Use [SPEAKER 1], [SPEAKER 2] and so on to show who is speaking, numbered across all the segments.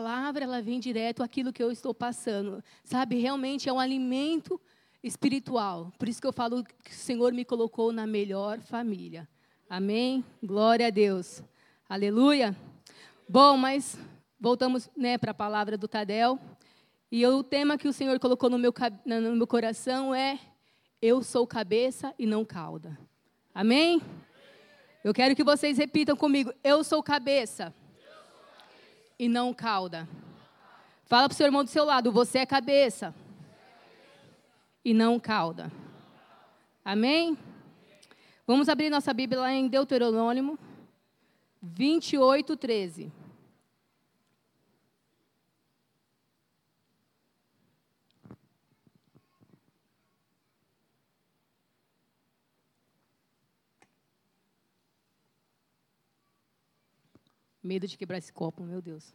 [SPEAKER 1] palavra ela vem direto àquilo que eu estou passando. Sabe, realmente é um alimento espiritual. Por isso que eu falo que o Senhor me colocou na melhor família. Amém? Glória a Deus. Aleluia. Bom, mas voltamos né, para a palavra do Tadel. E o tema que o Senhor colocou no meu, no meu coração é: Eu sou cabeça e não cauda. Amém? Eu quero que vocês repitam comigo: Eu sou cabeça e não cauda. Fala para o seu irmão do seu lado: Você é cabeça e não cauda. Amém? Vamos abrir nossa Bíblia lá em Deuteronômio 28, 13. Medo de quebrar esse copo, meu Deus.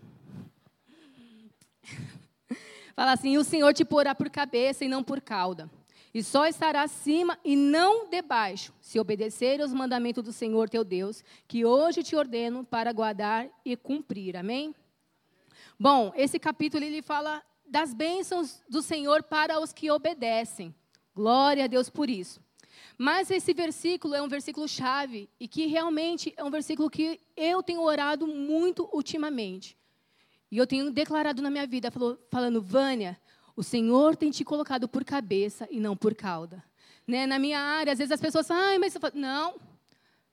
[SPEAKER 1] Fala assim: o Senhor te porá por cabeça e não por cauda. E só estará acima e não debaixo, se obedecer aos mandamentos do Senhor teu Deus, que hoje te ordeno para guardar e cumprir. Amém? Bom, esse capítulo ele fala das bênçãos do Senhor para os que obedecem. Glória a Deus por isso. Mas esse versículo é um versículo chave e que realmente é um versículo que eu tenho orado muito ultimamente. E eu tenho declarado na minha vida, falando, Vânia, o Senhor tem te colocado por cabeça e não por cauda. Né? Na minha área, às vezes as pessoas falam, ai, mas você fala, não,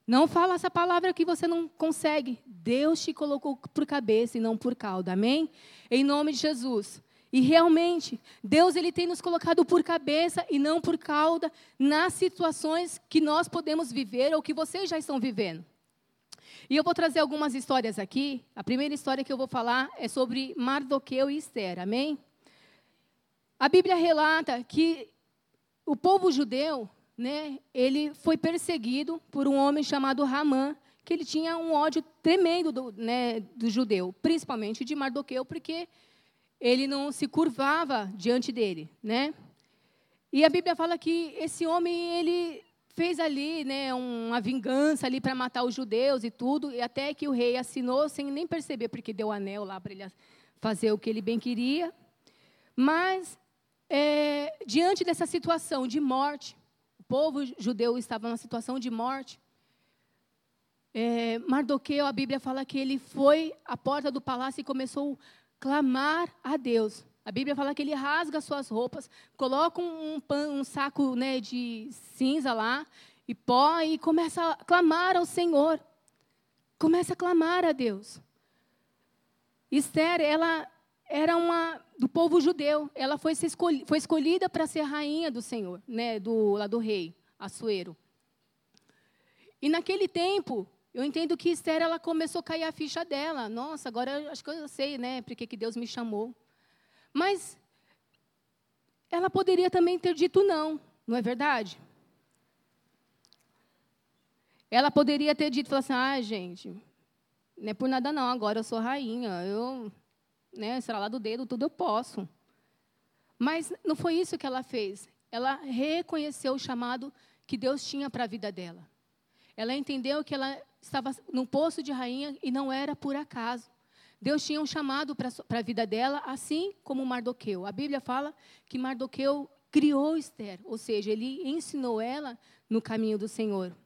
[SPEAKER 1] não fala essa palavra que você não consegue. Deus te colocou por cabeça e não por cauda, amém? Em nome de Jesus. E realmente, Deus ele tem nos colocado por cabeça e não por cauda nas situações que nós podemos viver ou que vocês já estão vivendo. E eu vou trazer algumas histórias aqui. A primeira história que eu vou falar é sobre Mardoqueu e Esther, amém? A Bíblia relata que o povo judeu, né, ele foi perseguido por um homem chamado Ramã, que ele tinha um ódio tremendo do, né, do judeu, principalmente de Mardoqueu, porque ele não se curvava diante dele, né? E a Bíblia fala que esse homem ele fez ali, né, uma vingança ali para matar os judeus e tudo, e até que o rei assinou sem nem perceber porque deu anel lá para ele fazer o que ele bem queria. Mas é, diante dessa situação de morte, o povo judeu estava numa situação de morte. É, Mardoqueu, a Bíblia fala que ele foi à porta do palácio e começou clamar a Deus. A Bíblia fala que ele rasga suas roupas, coloca um, um, um saco né, de cinza lá e pó e começa a clamar ao Senhor. Começa a clamar a Deus. Esther, ela era uma do povo judeu. Ela foi, escolhida, foi escolhida para ser rainha do Senhor, né, do, lá do rei, Assuero. E naquele tempo, eu entendo que Esther, ela começou a cair a ficha dela. Nossa, agora acho que eu sei, né, porque que Deus me chamou. Mas ela poderia também ter dito não, não é verdade? Ela poderia ter dito, assim, ah, gente, não é por nada não, agora eu sou rainha, eu, né, lá do dedo, tudo eu posso. Mas não foi isso que ela fez. Ela reconheceu o chamado que Deus tinha para a vida dela. Ela entendeu que ela estava no posto de rainha e não era por acaso. Deus tinha um chamado para a vida dela, assim como Mardoqueu. A Bíblia fala que Mardoqueu criou Esther, ou seja, ele ensinou ela no caminho do Senhor.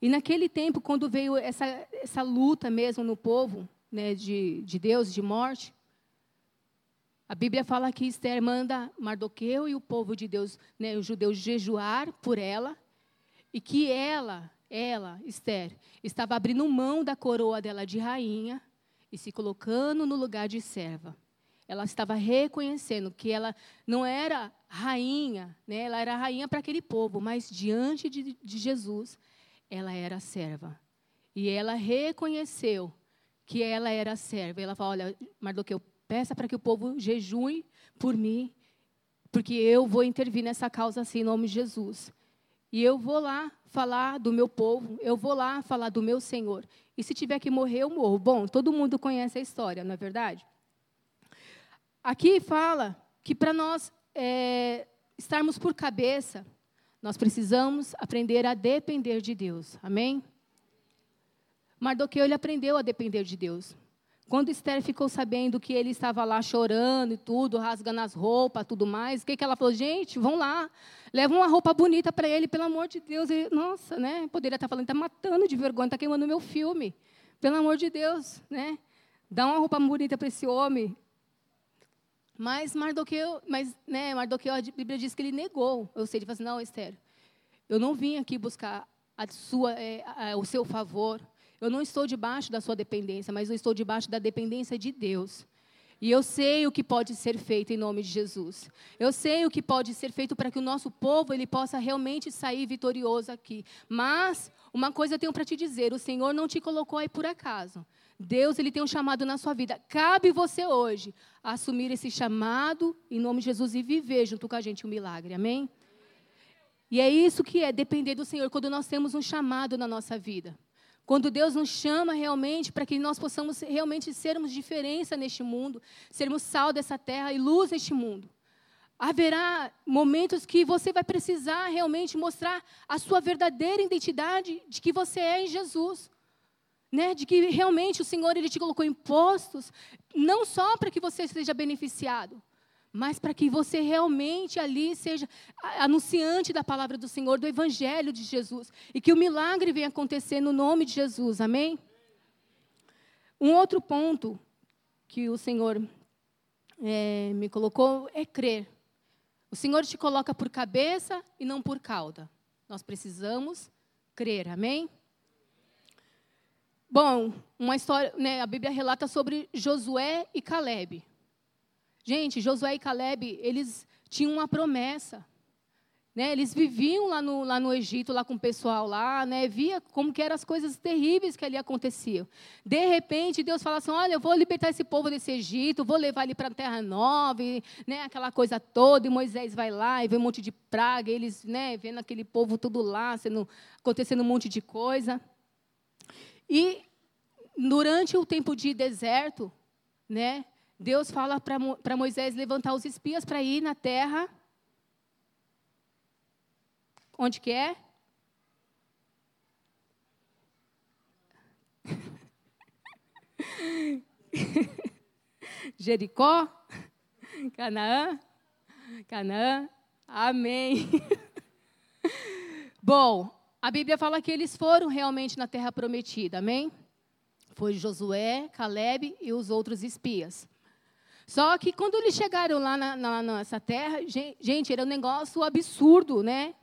[SPEAKER 1] E naquele tempo, quando veio essa, essa luta mesmo no povo né, de, de Deus, de morte, a Bíblia fala que Esther manda Mardoqueu e o povo de Deus, né, os judeus, jejuar por ela, e que ela ela, Esther, estava abrindo mão da coroa dela de rainha e se colocando no lugar de serva. Ela estava reconhecendo que ela não era rainha, né? ela era rainha para aquele povo, mas diante de, de Jesus, ela era serva. E ela reconheceu que ela era serva. Ela falou: Olha, Mardoqueu, peça para que o povo jejue por mim, porque eu vou intervir nessa causa assim, em nome de Jesus. E eu vou lá falar do meu povo, eu vou lá falar do meu Senhor. E se tiver que morrer, eu morro. Bom, todo mundo conhece a história, não é verdade? Aqui fala que para nós é, estarmos por cabeça, nós precisamos aprender a depender de Deus. Amém? Mardoqueu ele aprendeu a depender de Deus. Quando Esther ficou sabendo que ele estava lá chorando e tudo, rasgando as roupas, tudo mais, o que, que ela falou? Gente, vão lá, leva uma roupa bonita para ele, pelo amor de Deus. Ele, nossa, né? Poderia estar falando, está matando de vergonha, está queimando meu filme. Pelo amor de Deus, né? Dá uma roupa bonita para esse homem. Mas Mardoqueu, mas, né, Mardoqueu, a Bíblia diz que ele negou. Eu sei, ele falou assim, não, Esther, eu não vim aqui buscar a sua, é, a, o seu favor. Eu não estou debaixo da sua dependência, mas eu estou debaixo da dependência de Deus. E eu sei o que pode ser feito em nome de Jesus. Eu sei o que pode ser feito para que o nosso povo ele possa realmente sair vitorioso aqui. Mas uma coisa eu tenho para te dizer, o Senhor não te colocou aí por acaso. Deus ele tem um chamado na sua vida. Cabe você hoje assumir esse chamado em nome de Jesus e viver junto com a gente o um milagre. Amém? E é isso que é depender do Senhor quando nós temos um chamado na nossa vida. Quando Deus nos chama realmente para que nós possamos realmente sermos diferença neste mundo, sermos sal dessa terra e luz neste mundo. Haverá momentos que você vai precisar realmente mostrar a sua verdadeira identidade de que você é em Jesus. Né? De que realmente o Senhor ele te colocou em postos, não só para que você seja beneficiado, mas para que você realmente ali seja anunciante da palavra do Senhor, do Evangelho de Jesus, e que o milagre venha acontecer no nome de Jesus, amém? Um outro ponto que o Senhor é, me colocou é crer. O Senhor te coloca por cabeça e não por cauda. Nós precisamos crer, amém? Bom, uma história, né, a Bíblia relata sobre Josué e Caleb. Gente, Josué e Caleb, eles tinham uma promessa. Né? Eles viviam lá no, lá no Egito, lá com o pessoal lá, né? via como que eram as coisas terríveis que ali aconteciam. De repente, Deus fala assim, olha, eu vou libertar esse povo desse Egito, vou levar ele para a Terra Nova, e, né? aquela coisa toda, e Moisés vai lá e vê um monte de praga, eles né? vendo aquele povo tudo lá, sendo, acontecendo um monte de coisa. E durante o tempo de deserto, né? Deus fala para Moisés levantar os espias para ir na terra. Onde que é? Jericó? Canaã? Canaã? Amém. Bom, a Bíblia fala que eles foram realmente na terra prometida, amém? Foi Josué, Caleb e os outros espias. Só que quando eles chegaram lá na, na, nessa terra, gente, era um negócio absurdo, né?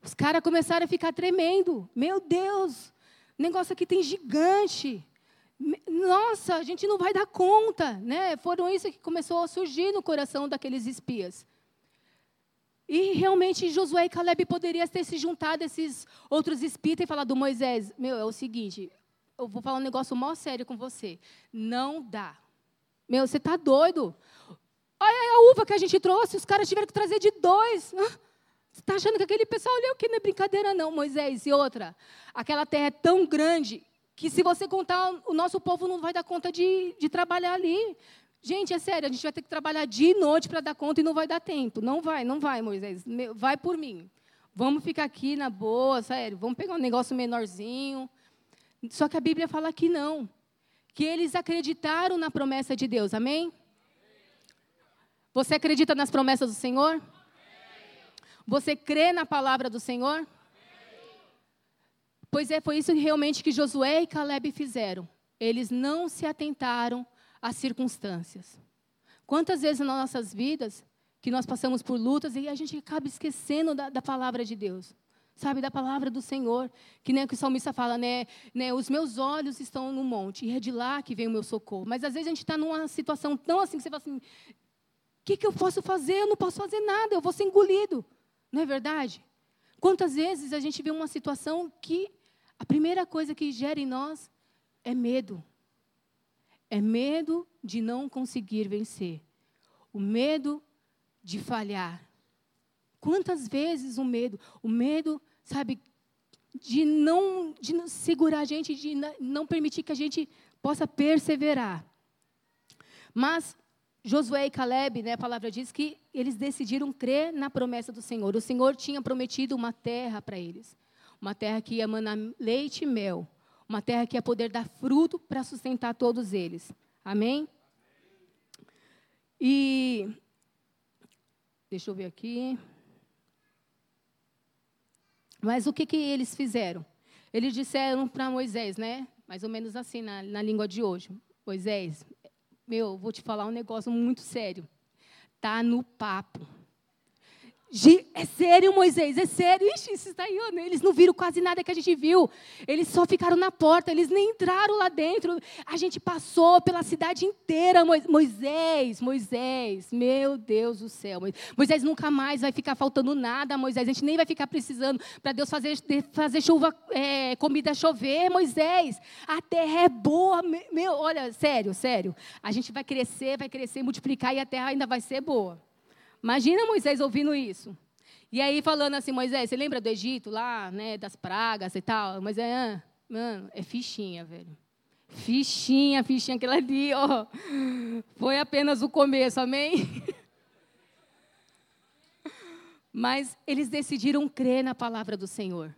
[SPEAKER 1] Os caras começaram a ficar tremendo. Meu Deus, o negócio aqui tem gigante. Nossa, a gente não vai dar conta, né? Foram isso que começou a surgir no coração daqueles espias. E realmente Josué e Caleb poderiam ter se juntado a esses outros espias e falado, Moisés, meu, é o seguinte, eu vou falar um negócio mó sério com você. Não dá. Meu, você está doido? Olha a uva que a gente trouxe, os caras tiveram que trazer de dois. Você está achando que aquele pessoal olhou que não é brincadeira, não, Moisés? E outra, aquela terra é tão grande que se você contar, o nosso povo não vai dar conta de, de trabalhar ali. Gente, é sério, a gente vai ter que trabalhar dia e noite para dar conta e não vai dar tempo. Não vai, não vai, Moisés. Vai por mim. Vamos ficar aqui na boa, sério. Vamos pegar um negócio menorzinho. Só que a Bíblia fala que não que eles acreditaram na promessa de Deus. Amém? Você acredita nas promessas do Senhor? Você crê na palavra do Senhor? Pois é, foi isso realmente que Josué e Caleb fizeram. Eles não se atentaram às circunstâncias. Quantas vezes nas nossas vidas que nós passamos por lutas e a gente acaba esquecendo da, da palavra de Deus? Sabe, da palavra do Senhor. Que nem que o salmista fala, né, né? Os meus olhos estão no monte, e é de lá que vem o meu socorro. Mas às vezes a gente está numa situação tão assim que você fala assim: o que, que eu posso fazer? Eu não posso fazer nada, eu vou ser engolido. Não é verdade? Quantas vezes a gente vê uma situação que a primeira coisa que gera em nós é medo. É medo de não conseguir vencer. O medo de falhar. Quantas vezes o medo, o medo, sabe, de não, de segurar a gente, de não permitir que a gente possa perseverar. Mas Josué e Caleb, né, a palavra diz que eles decidiram crer na promessa do Senhor. O Senhor tinha prometido uma terra para eles. Uma terra que ia manar leite e mel. Uma terra que ia poder dar fruto para sustentar todos eles. Amém? E deixa eu ver aqui. Mas o que, que eles fizeram? Eles disseram para Moisés, né? Mais ou menos assim na, na língua de hoje. Moisés, meu, vou te falar um negócio muito sério. Tá no papo. É sério, Moisés, é sério. Ixi, isso está aí, eles não viram quase nada que a gente viu. Eles só ficaram na porta, eles nem entraram lá dentro. A gente passou pela cidade inteira, Moisés, Moisés, meu Deus do céu. Moisés nunca mais vai ficar faltando nada, Moisés. A gente nem vai ficar precisando para Deus fazer, fazer chuva, é, comida chover, Moisés. A terra é boa, meu, olha, sério, sério. A gente vai crescer, vai crescer, multiplicar e a terra ainda vai ser boa. Imagina Moisés ouvindo isso. E aí falando assim, Moisés, você lembra do Egito lá, né, das pragas e tal? Moisés, ah, mano, é fichinha, velho. Fichinha, fichinha, aquilo ali, ó. Foi apenas o começo, amém? Mas eles decidiram crer na palavra do Senhor.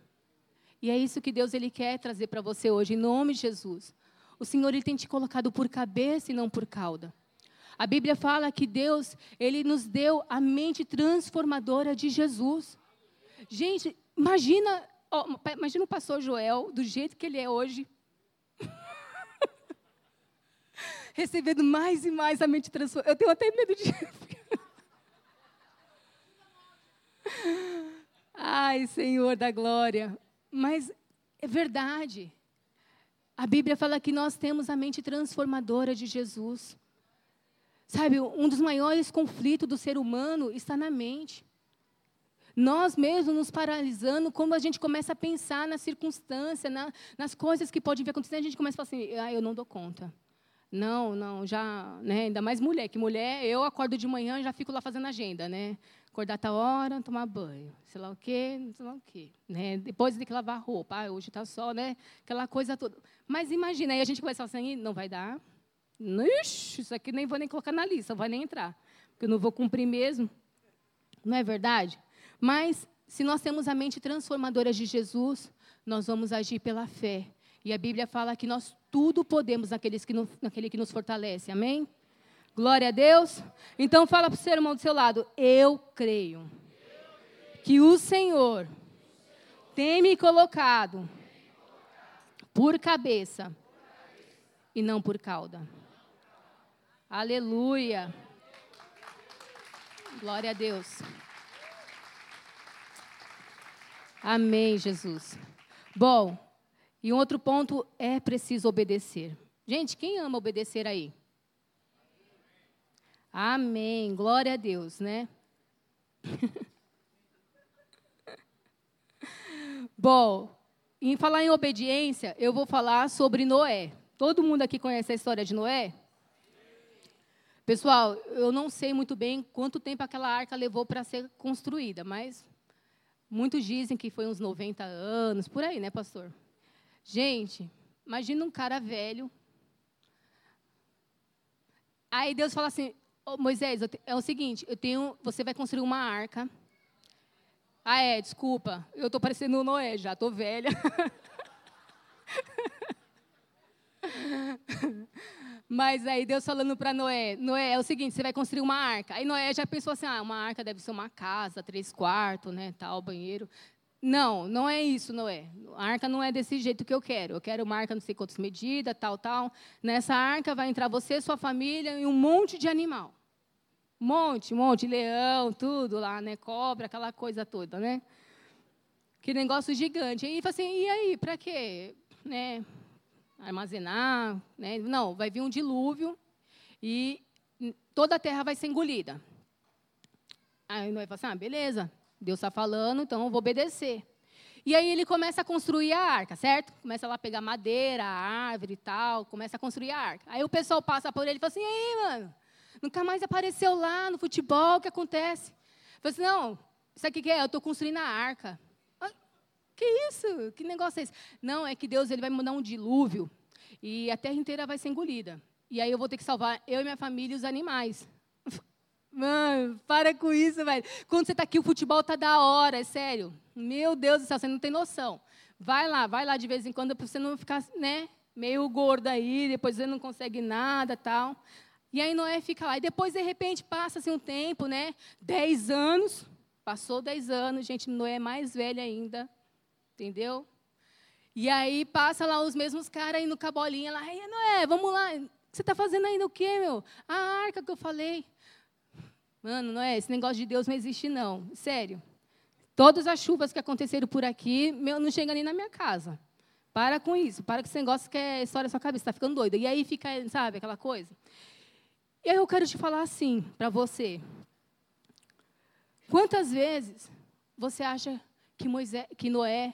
[SPEAKER 1] E é isso que Deus ele quer trazer para você hoje, em nome de Jesus. O Senhor ele tem te colocado por cabeça e não por cauda. A Bíblia fala que Deus, ele nos deu a mente transformadora de Jesus. Gente, imagina, ó, imagina o pastor Joel do jeito que ele é hoje. Recebendo mais e mais a mente transformadora. Eu tenho até medo de Ai, Senhor da glória. Mas é verdade. A Bíblia fala que nós temos a mente transformadora de Jesus. Sabe, um dos maiores conflitos do ser humano está na mente. Nós mesmos nos paralisando, quando a gente começa a pensar na circunstância, na, nas coisas que podem vir acontecendo, a gente começa a falar assim, ah, eu não dou conta. Não, não, já, né, ainda mais mulher, que mulher, eu acordo de manhã e já fico lá fazendo agenda, né? Acordar tal hora, tomar banho, sei lá o quê, sei lá o quê. Né? Depois tem que lavar roupa, ah, hoje está só, né? Aquela coisa toda. Mas imagina, aí a gente começa assim, não vai dar, Ixi, isso aqui nem vou nem colocar na lista, não vai nem entrar. Porque eu não vou cumprir mesmo. Não é verdade? Mas, se nós temos a mente transformadora de Jesus, nós vamos agir pela fé. E a Bíblia fala que nós tudo podemos naqueles que no, naquele que nos fortalece. Amém? Glória a Deus. Então, fala para o seu irmão do seu lado: Eu creio que o Senhor tem me colocado por cabeça e não por cauda. Aleluia. Glória a Deus. Amém, Jesus. Bom, e um outro ponto é preciso obedecer. Gente, quem ama obedecer aí? Amém. Glória a Deus, né? Bom, em falar em obediência, eu vou falar sobre Noé. Todo mundo aqui conhece a história de Noé? Pessoal, eu não sei muito bem quanto tempo aquela arca levou para ser construída, mas muitos dizem que foi uns 90 anos, por aí, né, pastor? Gente, imagina um cara velho. Aí Deus fala assim: oh, Moisés, é o seguinte, eu tenho, você vai construir uma arca. Ah, é, desculpa, eu estou parecendo o Noé, já estou velha. Mas aí Deus falando para Noé, Noé, é o seguinte, você vai construir uma arca. Aí Noé já pensou assim, ah, uma arca deve ser uma casa, três quartos, né, tal, banheiro. Não, não é isso, Noé. A arca não é desse jeito que eu quero. Eu quero uma arca não sei quantas medidas, tal, tal. Nessa arca vai entrar você, sua família e um monte de animal. Monte, monte, leão, tudo lá, né, cobra, aquela coisa toda, né? Que negócio gigante. Fala assim, e aí, para quê? Né? Armazenar. Né? Não, vai vir um dilúvio e toda a terra vai ser engolida. Aí Noé fala assim: ah, beleza, Deus está falando, então eu vou obedecer. E aí ele começa a construir a arca, certo? Começa lá a pegar madeira, árvore e tal, começa a construir a arca. Aí o pessoal passa por ele e fala assim: ei, mano, nunca mais apareceu lá no futebol, o que acontece? Fala assim: não, isso aqui que é? Eu estou construindo a arca. Que isso? Que negócio é esse? Não, é que Deus ele vai mandar um dilúvio e a terra inteira vai ser engolida. E aí eu vou ter que salvar eu e minha família e os animais. Mano, para com isso, velho. Quando você está aqui, o futebol tá da hora, é sério. Meu Deus do céu, você não tem noção. Vai lá, vai lá de vez em quando para você não ficar, né? meio gordo aí, depois ele não consegue nada tal. E aí Noé fica lá. E depois, de repente, passa-se um tempo, né? Dez anos. Passou dez anos, gente, Noé é mais velho ainda. Entendeu? E aí passa lá os mesmos caras indo com a bolinha lá. Ei, Noé, vamos lá. Você está fazendo ainda o quê, meu? A arca que eu falei. Mano, Noé, esse negócio de Deus não existe, não. Sério. Todas as chuvas que aconteceram por aqui, meu, não chega nem na minha casa. Para com isso. Para com esse negócio que é história da sua cabeça. Está ficando doida. E aí fica, sabe, aquela coisa. E aí eu quero te falar assim, para você. Quantas vezes você acha que, Moisés, que Noé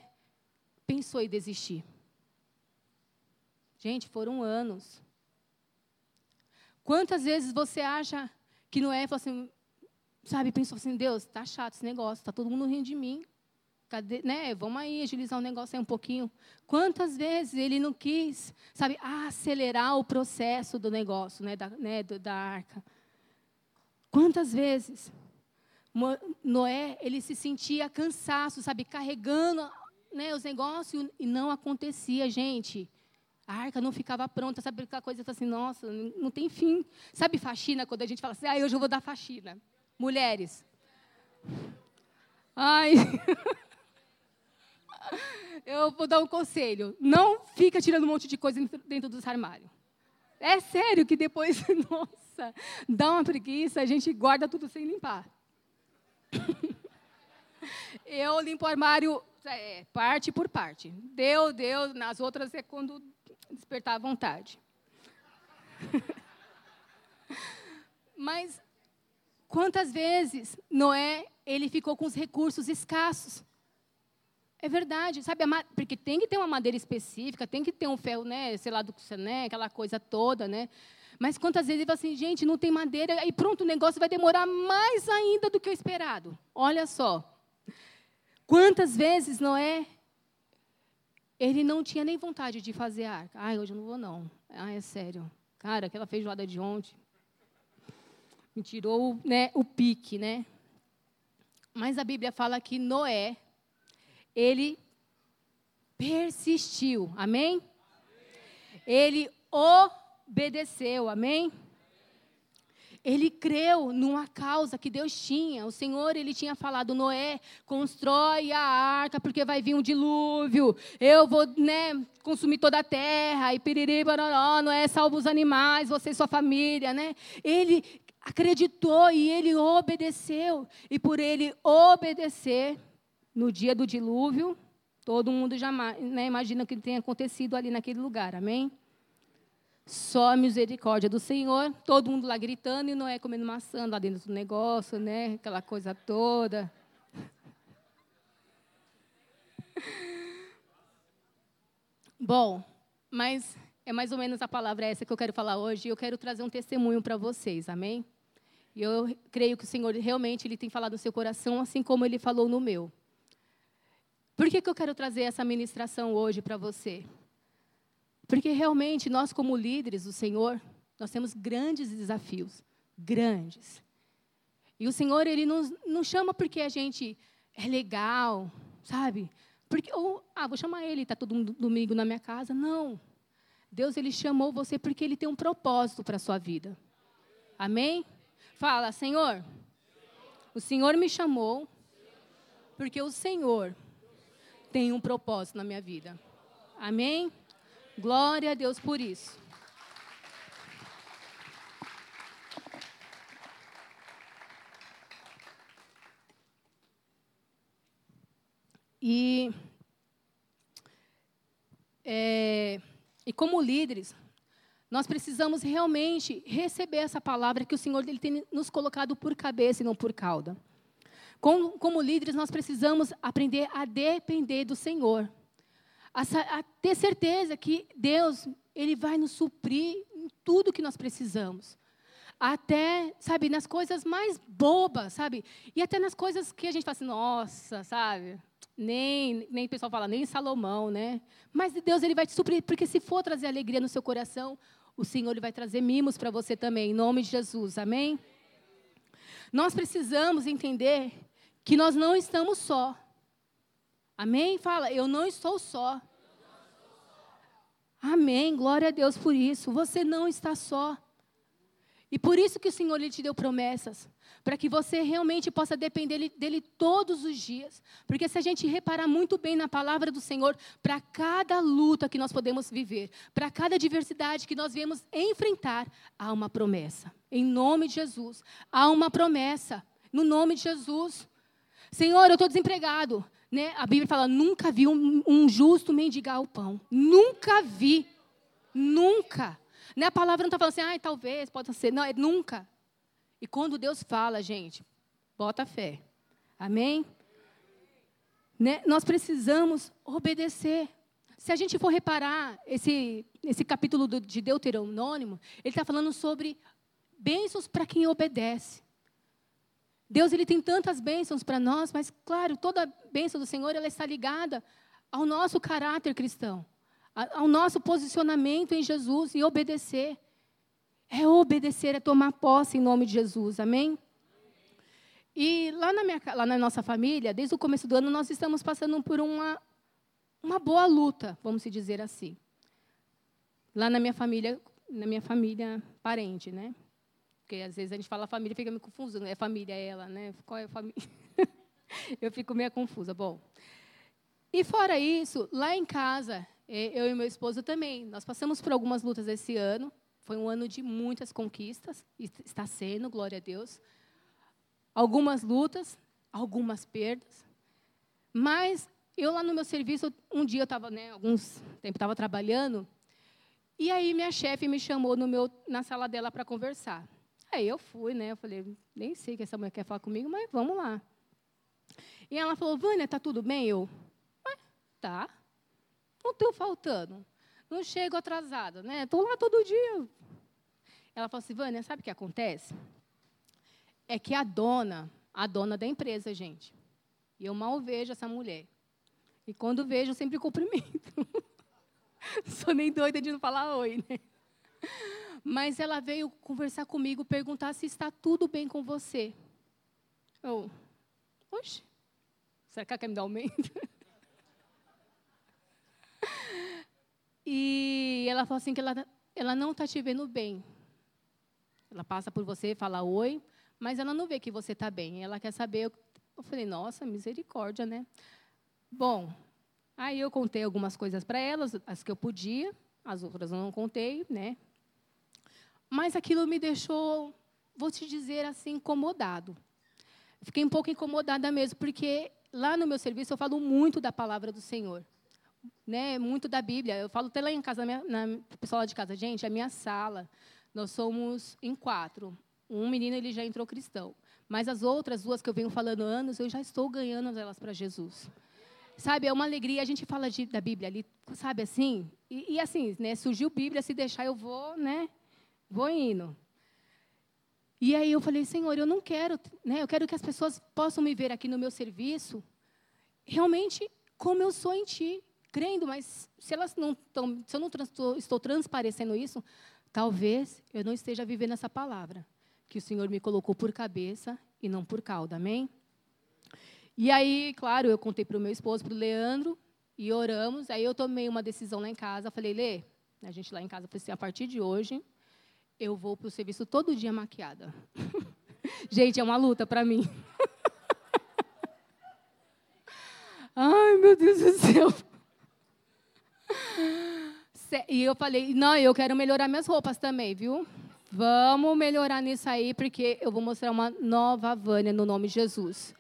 [SPEAKER 1] pensou em desistir? Gente, foram anos. Quantas vezes você acha que Noé falou assim, sabe, pensou assim, Deus, tá chato esse negócio, tá todo mundo rindo de mim. Cadê, né? Vamos aí agilizar o negócio aí um pouquinho. Quantas vezes ele não quis, sabe, acelerar o processo do negócio, né, da, né, da arca? Quantas vezes Noé, ele se sentia cansaço, sabe, carregando né, os negócios e não acontecia, gente. A arca não ficava pronta, sabe aquela coisa assim, nossa, não tem fim. Sabe faxina, quando a gente fala assim, ah, hoje eu vou dar faxina. Mulheres. Ai. eu vou dar um conselho. Não fica tirando um monte de coisa dentro dos armários. É sério que depois, nossa, dá uma preguiça, a gente guarda tudo sem limpar. eu limpo o armário é, parte por parte. Deu, deu, nas outras é quando despertar a vontade. Mas quantas vezes Noé ele ficou com os recursos escassos? É verdade, sabe? Porque tem que ter uma madeira específica, tem que ter um ferro, né? Sei lá, do, né? aquela coisa toda, né? Mas quantas vezes ele fala assim, gente, não tem madeira, e pronto, o negócio vai demorar mais ainda do que o esperado. Olha só. Quantas vezes Noé, ele não tinha nem vontade de fazer arca. Ai, hoje eu não vou, não. Ai, é sério. Cara, aquela feijoada de ontem me tirou né, o pique, né? Mas a Bíblia fala que Noé, ele persistiu. Amém? Ele obedeceu. Amém? Ele creu numa causa que Deus tinha. O Senhor, ele tinha falado, Noé, constrói a arca, porque vai vir um dilúvio. Eu vou, né, consumir toda a terra. E piriri, bararó, Noé, salva os animais, você e sua família, né? Ele acreditou e ele obedeceu. E por ele obedecer, no dia do dilúvio, todo mundo já né, imagina o que tem acontecido ali naquele lugar, amém? Só a misericórdia do Senhor, todo mundo lá gritando e não é comendo maçã lá dentro do negócio, né? Aquela coisa toda. Bom, mas é mais ou menos a palavra essa que eu quero falar hoje. Eu quero trazer um testemunho para vocês, amém? E eu creio que o Senhor realmente ele tem falado no seu coração, assim como ele falou no meu. Por que, que eu quero trazer essa ministração hoje para você? Porque realmente nós, como líderes do Senhor, nós temos grandes desafios, grandes. E o Senhor, Ele nos, chama porque a gente é legal, sabe? Porque, ou, ah, vou chamar Ele, está todo domingo na minha casa. Não. Deus, Ele chamou você porque Ele tem um propósito para a sua vida. Amém? Fala, Senhor, o Senhor me chamou porque o Senhor tem um propósito na minha vida. Amém? Glória a Deus por isso. E, é, e como líderes, nós precisamos realmente receber essa palavra que o Senhor ele tem nos colocado por cabeça e não por cauda. Como, como líderes, nós precisamos aprender a depender do Senhor. A, a, ter certeza que Deus ele vai nos suprir em tudo que nós precisamos. Até, sabe, nas coisas mais bobas, sabe? E até nas coisas que a gente fala assim, nossa, sabe? Nem, nem o pessoal fala, nem Salomão, né? Mas Deus ele vai te suprir, porque se for trazer alegria no seu coração, o Senhor ele vai trazer mimos para você também, em nome de Jesus, amém? Nós precisamos entender que nós não estamos só. Amém? Fala, eu não estou só. Amém. Glória a Deus por isso. Você não está só. E por isso que o Senhor lhe deu promessas para que você realmente possa depender dele todos os dias. Porque se a gente reparar muito bem na palavra do Senhor, para cada luta que nós podemos viver, para cada diversidade que nós viemos enfrentar, há uma promessa. Em nome de Jesus, há uma promessa. No nome de Jesus. Senhor, eu estou desempregado. Né? A Bíblia fala: nunca vi um, um justo mendigar o pão. Nunca vi. Nunca. Né? A palavra não está falando assim, ah, talvez, pode ser. Não, é nunca. E quando Deus fala, gente, bota fé. Amém? Né? Nós precisamos obedecer. Se a gente for reparar esse, esse capítulo de Deuteronômio, ele está falando sobre bênçãos para quem obedece. Deus ele tem tantas bênçãos para nós, mas claro, toda bênção do Senhor ela está ligada ao nosso caráter cristão, ao nosso posicionamento em Jesus e obedecer. É obedecer, é tomar posse em nome de Jesus, amém? E lá na, minha, lá na nossa família, desde o começo do ano, nós estamos passando por uma, uma boa luta, vamos dizer assim. Lá na minha família, na minha família parente, né? Porque às vezes a gente fala família e fica meio confuso, é família ela, né? Qual é a família? eu fico meio confusa. Bom, e fora isso, lá em casa, é, eu e meu esposo também, nós passamos por algumas lutas esse ano. Foi um ano de muitas conquistas, está sendo, glória a Deus. Algumas lutas, algumas perdas. Mas eu lá no meu serviço, um dia eu estava, né, alguns tempo estava trabalhando, e aí minha chefe me chamou no meu, na sala dela para conversar. Aí eu fui, né? Eu falei, nem sei que essa mulher quer falar comigo, mas vamos lá. E ela falou, Vânia, tá tudo bem? Eu, tá. Não estou faltando. Não chego atrasada, né? Estou lá todo dia. Ela falou assim, Vânia, sabe o que acontece? É que a dona, a dona da empresa, gente, e eu mal vejo essa mulher. E quando vejo, eu sempre cumprimento. Sou nem doida de não falar oi, né? Mas ela veio conversar comigo, perguntar se está tudo bem com você. Eu, oxe, será que ela quer me dar aumento? E ela falou assim que ela, ela não está te vendo bem. Ela passa por você, fala oi, mas ela não vê que você está bem. Ela quer saber. Eu falei, nossa, misericórdia, né? Bom, aí eu contei algumas coisas para elas, as que eu podia, as outras eu não contei, né? Mas aquilo me deixou, vou te dizer assim, incomodado. Fiquei um pouco incomodada mesmo, porque lá no meu serviço eu falo muito da palavra do Senhor né, muito da Bíblia. Eu falo até lá em casa, na, pessoal lá de casa, gente, a minha sala, nós somos em quatro. Um menino ele já entrou cristão, mas as outras duas que eu venho falando anos, eu já estou ganhando elas para Jesus. Sabe, é uma alegria. A gente fala de, da Bíblia ali, sabe assim? E, e, assim, né? Surgiu Bíblia, se deixar eu vou, né? Vou indo. E aí eu falei, Senhor, eu não quero, né? Eu quero que as pessoas possam me ver aqui no meu serviço, realmente como eu sou em Ti crendo, mas se elas não estão, se eu não estou, estou transparecendo isso, talvez eu não esteja vivendo essa palavra que o Senhor me colocou por cabeça e não por cauda, amém? E aí, claro, eu contei para o meu esposo, para o Leandro, e oramos. Aí eu tomei uma decisão lá em casa. Falei, Lê, a gente lá em casa, falei assim, a partir de hoje, eu vou para o serviço todo dia maquiada. gente, é uma luta para mim. Ai, meu Deus do céu. E eu falei, não, eu quero melhorar minhas roupas também, viu? Vamos melhorar nisso aí, porque eu vou mostrar uma nova Vânia no nome de Jesus.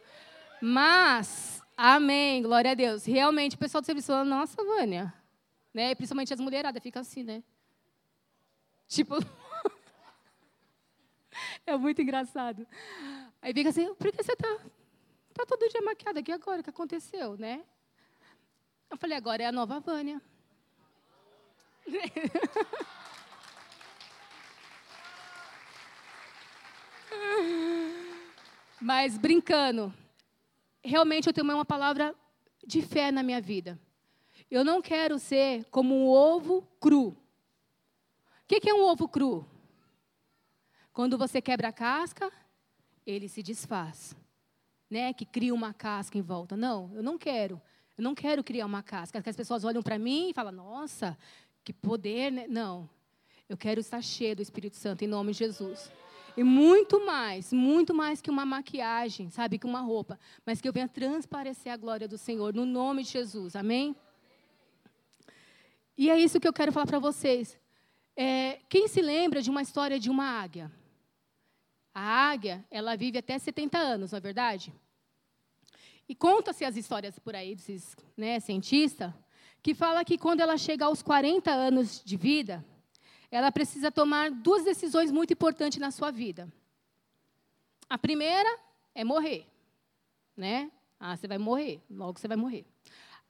[SPEAKER 1] Mas, amém, glória a Deus. Realmente, o pessoal do serviço falou, nossa, Vânia. Né? Principalmente as mulheradas, fica assim, né? Tipo. é muito engraçado. Aí fica assim, por que você está tá todo dia maquiada aqui agora? O que aconteceu, né? Eu falei, agora é a nova Vânia. Mas brincando, realmente eu tenho uma palavra de fé na minha vida. Eu não quero ser como um ovo cru. O que é um ovo cru? Quando você quebra a casca, ele se desfaz. Né? Que cria uma casca em volta. Não, eu não quero. Eu não quero criar uma casca. As pessoas olham para mim e falam, nossa, que poder, né? Não. Eu quero estar cheio do Espírito Santo em nome de Jesus. E muito mais, muito mais que uma maquiagem, sabe, que uma roupa, mas que eu venha transparecer a glória do Senhor no nome de Jesus. Amém? E é isso que eu quero falar para vocês. É, quem se lembra de uma história de uma águia? A águia, ela vive até 70 anos, não é verdade? E conta-se as histórias por aí desses né, cientistas, que fala que quando ela chega aos 40 anos de vida, ela precisa tomar duas decisões muito importantes na sua vida. A primeira é morrer, né? Ah, você vai morrer, logo você vai morrer.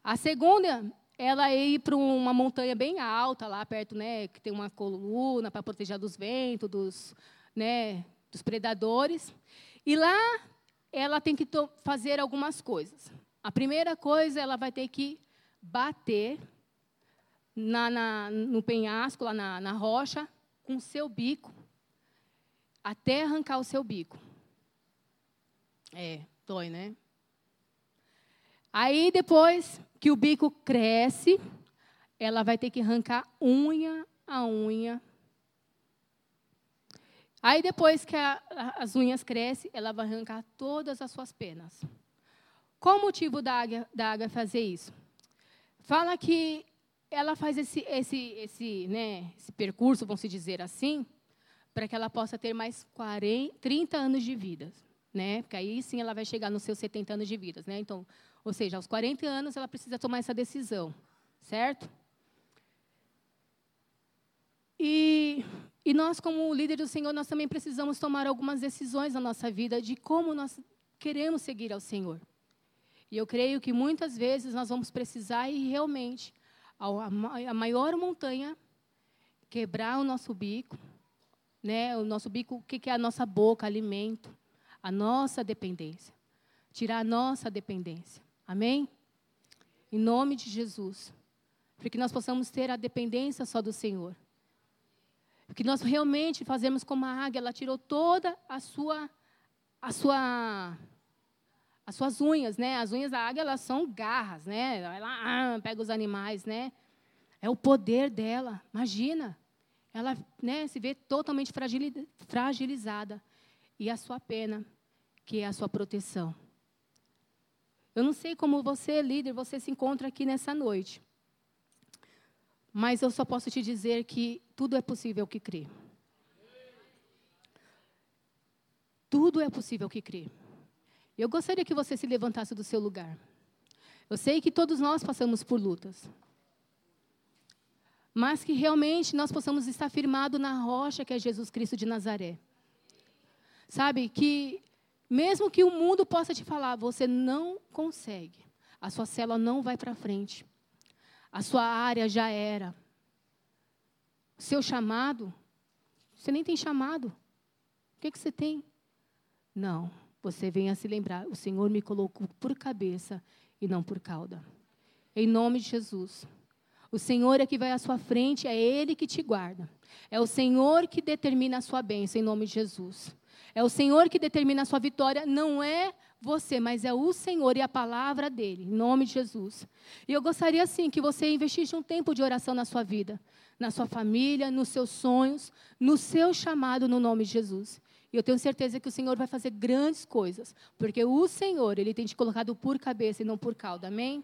[SPEAKER 1] A segunda, ela é ir para uma montanha bem alta, lá perto, né, que tem uma coluna para proteger dos ventos, dos, né, dos predadores. E lá ela tem que fazer algumas coisas. A primeira coisa, ela vai ter que bater na, na, no penhasco, lá na, na rocha, com o seu bico, até arrancar o seu bico. É, dói, né? Aí, depois que o bico cresce, ela vai ter que arrancar unha a unha. Aí, depois que a, as unhas crescem, ela vai arrancar todas as suas penas. Qual o motivo da águia, da águia fazer isso? Fala que ela faz esse, esse, esse, né, esse percurso, vamos dizer assim, para que ela possa ter mais 40, 30 anos de vida. Né? Porque aí sim ela vai chegar nos seus 70 anos de vida. Né? Então, ou seja, aos 40 anos ela precisa tomar essa decisão. Certo? E, e nós, como líder do Senhor, nós também precisamos tomar algumas decisões na nossa vida de como nós queremos seguir ao Senhor. E eu creio que muitas vezes nós vamos precisar ir realmente a maior montanha, quebrar o nosso bico, né? O nosso bico, o que é a nossa boca, alimento, a nossa dependência, tirar a nossa dependência. Amém? Em nome de Jesus, para que nós possamos ter a dependência só do Senhor. Que nós realmente fazemos como a águia, ela tirou toda a sua a sua as suas unhas, né? As unhas da águia, elas são garras, né? Ela ah, pega os animais, né? É o poder dela. Imagina. Ela né, se vê totalmente fragilizada. E a sua pena, que é a sua proteção. Eu não sei como você, líder, você se encontra aqui nessa noite. Mas eu só posso te dizer que tudo é possível que crê. Tudo é possível que crê. Eu gostaria que você se levantasse do seu lugar. Eu sei que todos nós passamos por lutas. Mas que realmente nós possamos estar firmados na rocha que é Jesus Cristo de Nazaré. Sabe, que mesmo que o mundo possa te falar, você não consegue. A sua célula não vai para frente. A sua área já era. Seu chamado, você nem tem chamado. O que, que você tem? Não você venha se lembrar: o Senhor me colocou por cabeça e não por cauda. Em nome de Jesus. O Senhor é que vai à sua frente, é Ele que te guarda. É o Senhor que determina a sua bênção, em nome de Jesus. É o Senhor que determina a sua vitória, não é você, mas é o Senhor e a palavra dele, em nome de Jesus. E eu gostaria, sim, que você investisse um tempo de oração na sua vida, na sua família, nos seus sonhos, no seu chamado, no nome de Jesus. E eu tenho certeza que o Senhor vai fazer grandes coisas, porque o Senhor, Ele tem te colocado por cabeça e não por cauda. Amém?